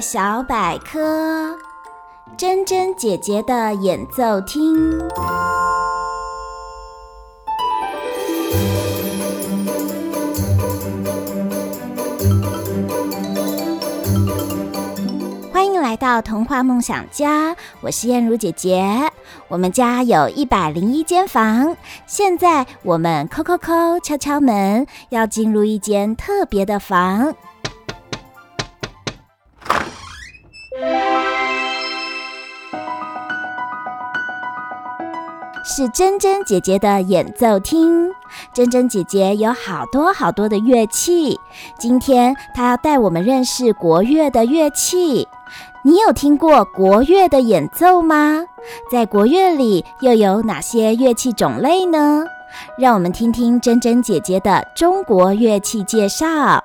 小百科，珍珍姐姐的演奏厅。欢迎来到童话梦想家，我是燕如姐姐。我们家有一百零一间房，现在我们叩叩叩，敲敲门，要进入一间特别的房。是珍珍姐姐的演奏厅。珍珍姐姐有好多好多的乐器，今天她要带我们认识国乐的乐器。你有听过国乐的演奏吗？在国乐里又有哪些乐器种类呢？让我们听听珍珍姐姐的中国乐器介绍。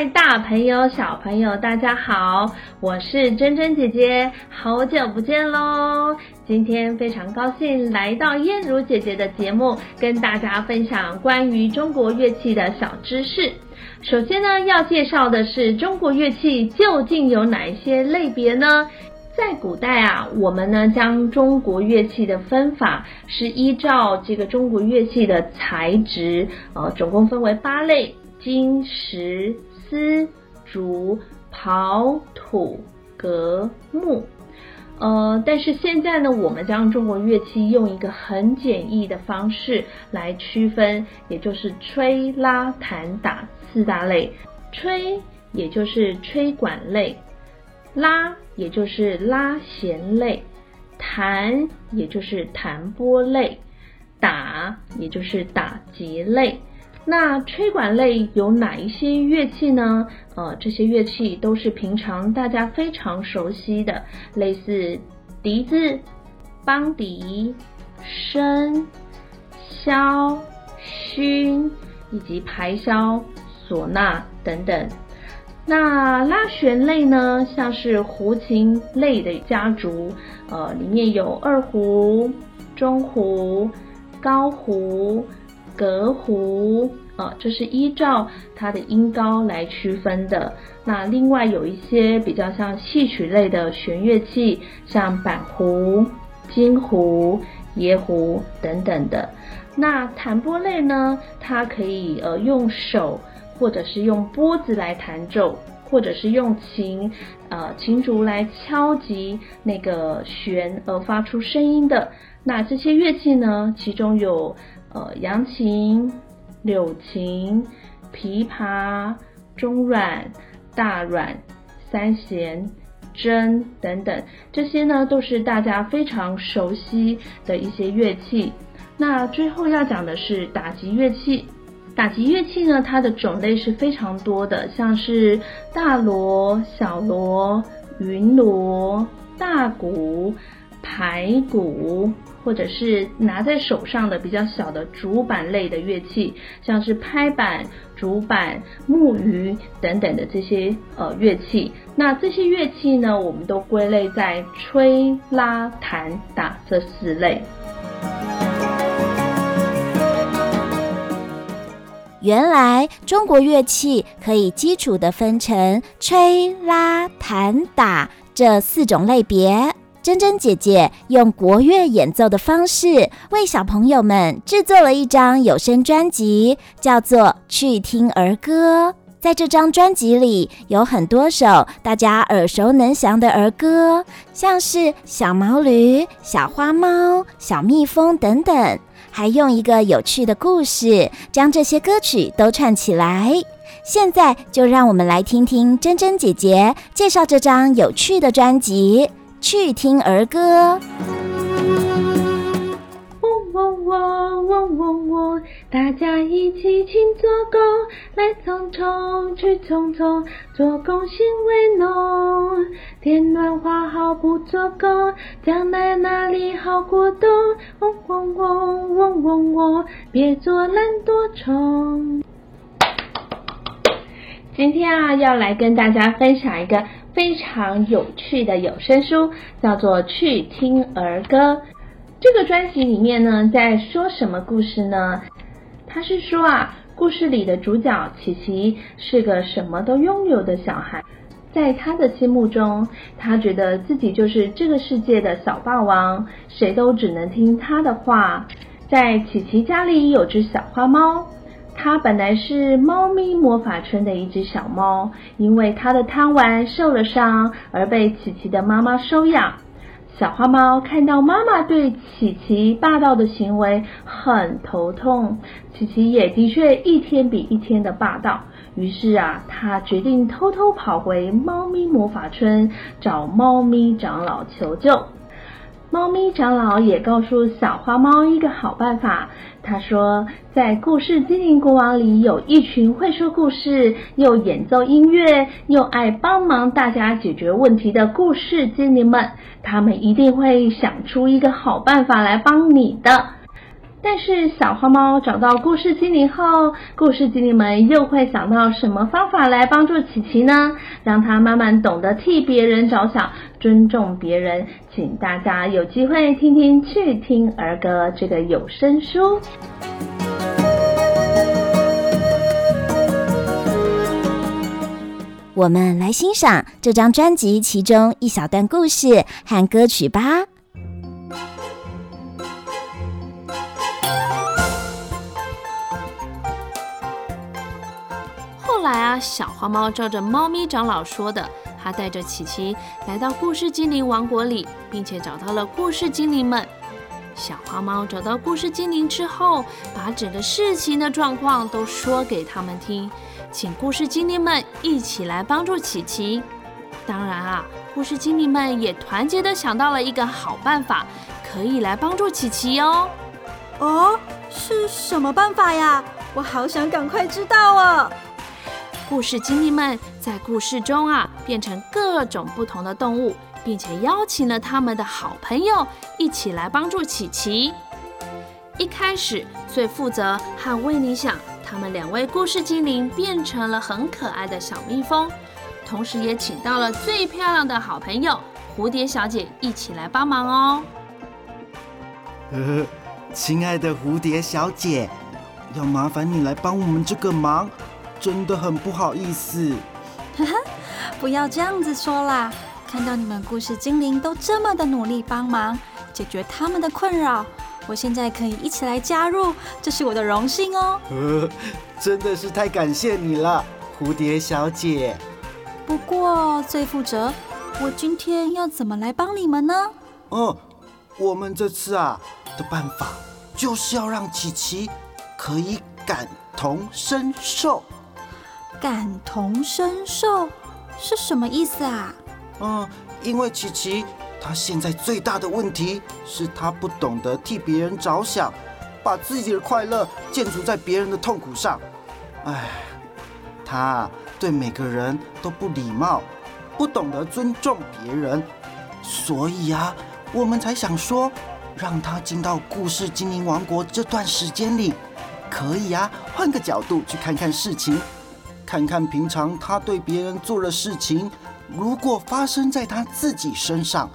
各位大朋友、小朋友，大家好，我是珍珍姐姐，好久不见喽！今天非常高兴来到燕如姐姐的节目，跟大家分享关于中国乐器的小知识。首先呢，要介绍的是中国乐器究竟有哪一些类别呢？在古代啊，我们呢将中国乐器的分法是依照这个中国乐器的材质，呃，总共分为八类。金石丝竹刨土革木，呃，但是现在呢，我们将中国乐器用一个很简易的方式来区分，也就是吹、拉、弹、打四大类。吹，也就是吹管类；拉，也就是拉弦类；弹，也就是弹拨类；打，也就是打击类。那吹管类有哪一些乐器呢？呃，这些乐器都是平常大家非常熟悉的，类似笛子、梆笛、笙、箫、埙以及排箫、唢呐等等。那拉弦类呢，像是胡琴类的家族，呃，里面有二胡、中胡、高胡。革胡，呃，这是依照它的音高来区分的。那另外有一些比较像戏曲类的弦乐器，像板胡、京胡、椰胡等等的。那弹拨类呢，它可以呃用手或者是用拨子来弹奏，或者是用琴呃琴竹来敲击那个弦而发出声音的。那这些乐器呢，其中有。呃，扬琴、柳琴、琵琶、中阮、大阮、三弦、筝等等，这些呢都是大家非常熟悉的一些乐器。那最后要讲的是打击乐器。打击乐器呢，它的种类是非常多的，像是大锣、小锣、云锣、大鼓、排鼓。或者是拿在手上的比较小的竹板类的乐器，像是拍板、竹板、木鱼等等的这些呃乐器。那这些乐器呢，我们都归类在吹、拉、弹、打这四类。原来中国乐器可以基础的分成吹、拉、弹、打这四种类别。珍珍姐姐用国乐演奏的方式为小朋友们制作了一张有声专辑，叫做《去听儿歌》。在这张专辑里，有很多首大家耳熟能详的儿歌，像是《小毛驴》《小花猫》《小蜜蜂》等等，还用一个有趣的故事将这些歌曲都串起来。现在就让我们来听听珍珍姐姐介绍这张有趣的专辑。去听儿歌。嗡嗡嗡嗡嗡嗡，大家一起勤做工，来匆匆去匆匆，做工心为农。天暖花好不做工，将来哪里好过冬？嗡嗡嗡嗡嗡嗡，别做懒惰虫。今天啊，要来跟大家分享一个。非常有趣的有声书，叫做《去听儿歌》。这个专辑里面呢，在说什么故事呢？他是说啊，故事里的主角琪琪是个什么都拥有的小孩，在他的心目中，他觉得自己就是这个世界的小霸王，谁都只能听他的话。在琪琪家里有只小花猫。它本来是猫咪魔法村的一只小猫，因为它的贪玩受了伤，而被琪琪的妈妈收养。小花猫看到妈妈对琪琪霸道的行为很头痛，琪琪也的确一天比一天的霸道。于是啊，它决定偷偷跑回猫咪魔法村找猫咪长老求救。猫咪长老也告诉小花猫一个好办法。他说，在故事精灵国王里有一群会说故事、又演奏音乐、又爱帮忙大家解决问题的故事精灵们，他们一定会想出一个好办法来帮你的。但是小花猫找到故事精灵后，故事精灵们又会想到什么方法来帮助琪琪呢？让他慢慢懂得替别人着想，尊重别人。请大家有机会听听《去听儿歌》这个有声书。我们来欣赏这张专辑其中一小段故事和歌曲吧。后来啊，小花猫照着猫咪长老说的，他带着琪琪来到故事精灵王国里，并且找到了故事精灵们。小花猫找到故事精灵之后，把整个事情的状况都说给他们听，请故事精灵们一起来帮助琪琪。当然啊，故事精灵们也团结地想到了一个好办法，可以来帮助琪琪哦。哦，是什么办法呀？我好想赶快知道哦。故事精灵们在故事中啊，变成各种不同的动物，并且邀请了他们的好朋友一起来帮助琪琪。一开始，最负责和维尼想，他们两位故事精灵变成了很可爱的小蜜蜂，同时也请到了最漂亮的好朋友蝴蝶小姐一起来帮忙哦。呃，亲爱的蝴蝶小姐，要麻烦你来帮我们这个忙。真的很不好意思，不要这样子说啦！看到你们故事精灵都这么的努力帮忙解决他们的困扰，我现在可以一起来加入，这是我的荣幸哦。呃，真的是太感谢你了，蝴蝶小姐。不过，最负责，我今天要怎么来帮你们呢？嗯，我们这次啊的办法就是要让琪琪可以感同身受。感同身受是什么意思啊？嗯，因为琪琪她现在最大的问题是她不懂得替别人着想，把自己的快乐建筑在别人的痛苦上。哎，她对每个人都不礼貌，不懂得尊重别人，所以啊，我们才想说，让她进到故事精灵王国这段时间里，可以啊，换个角度去看看事情。看看平常他对别人做的事情，如果发生在他自己身上，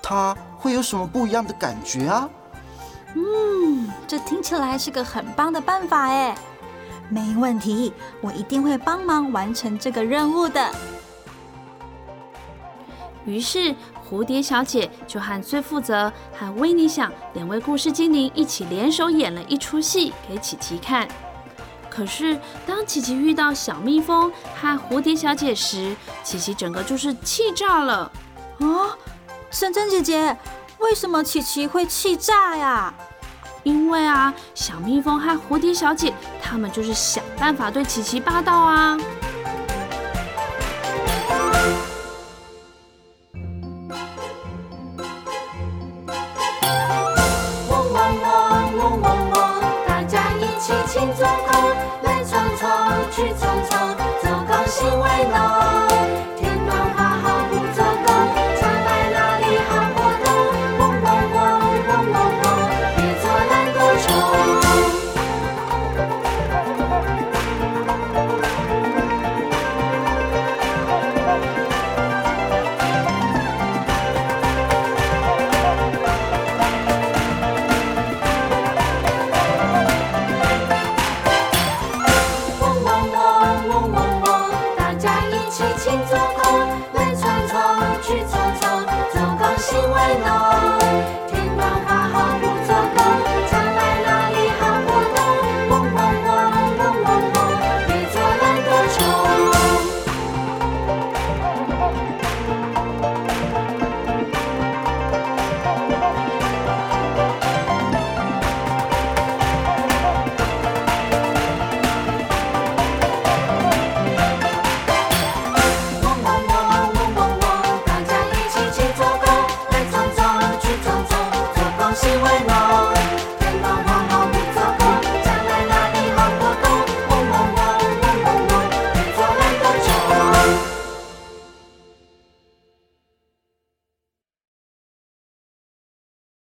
他会有什么不一样的感觉啊？嗯，这听起来是个很棒的办法哎，没问题，我一定会帮忙完成这个任务的。于是蝴蝶小姐就和最负责和维尼想两位故事精灵一起联手演了一出戏给琪琪看。可是，当琪琪遇到小蜜蜂和蝴蝶小姐时，琪琪整个就是气炸了。啊，珍珍姐姐，为什么琪琪会气炸呀？因为啊，小蜜蜂和蝴蝶小姐他们就是想办法对琪琪霸道啊。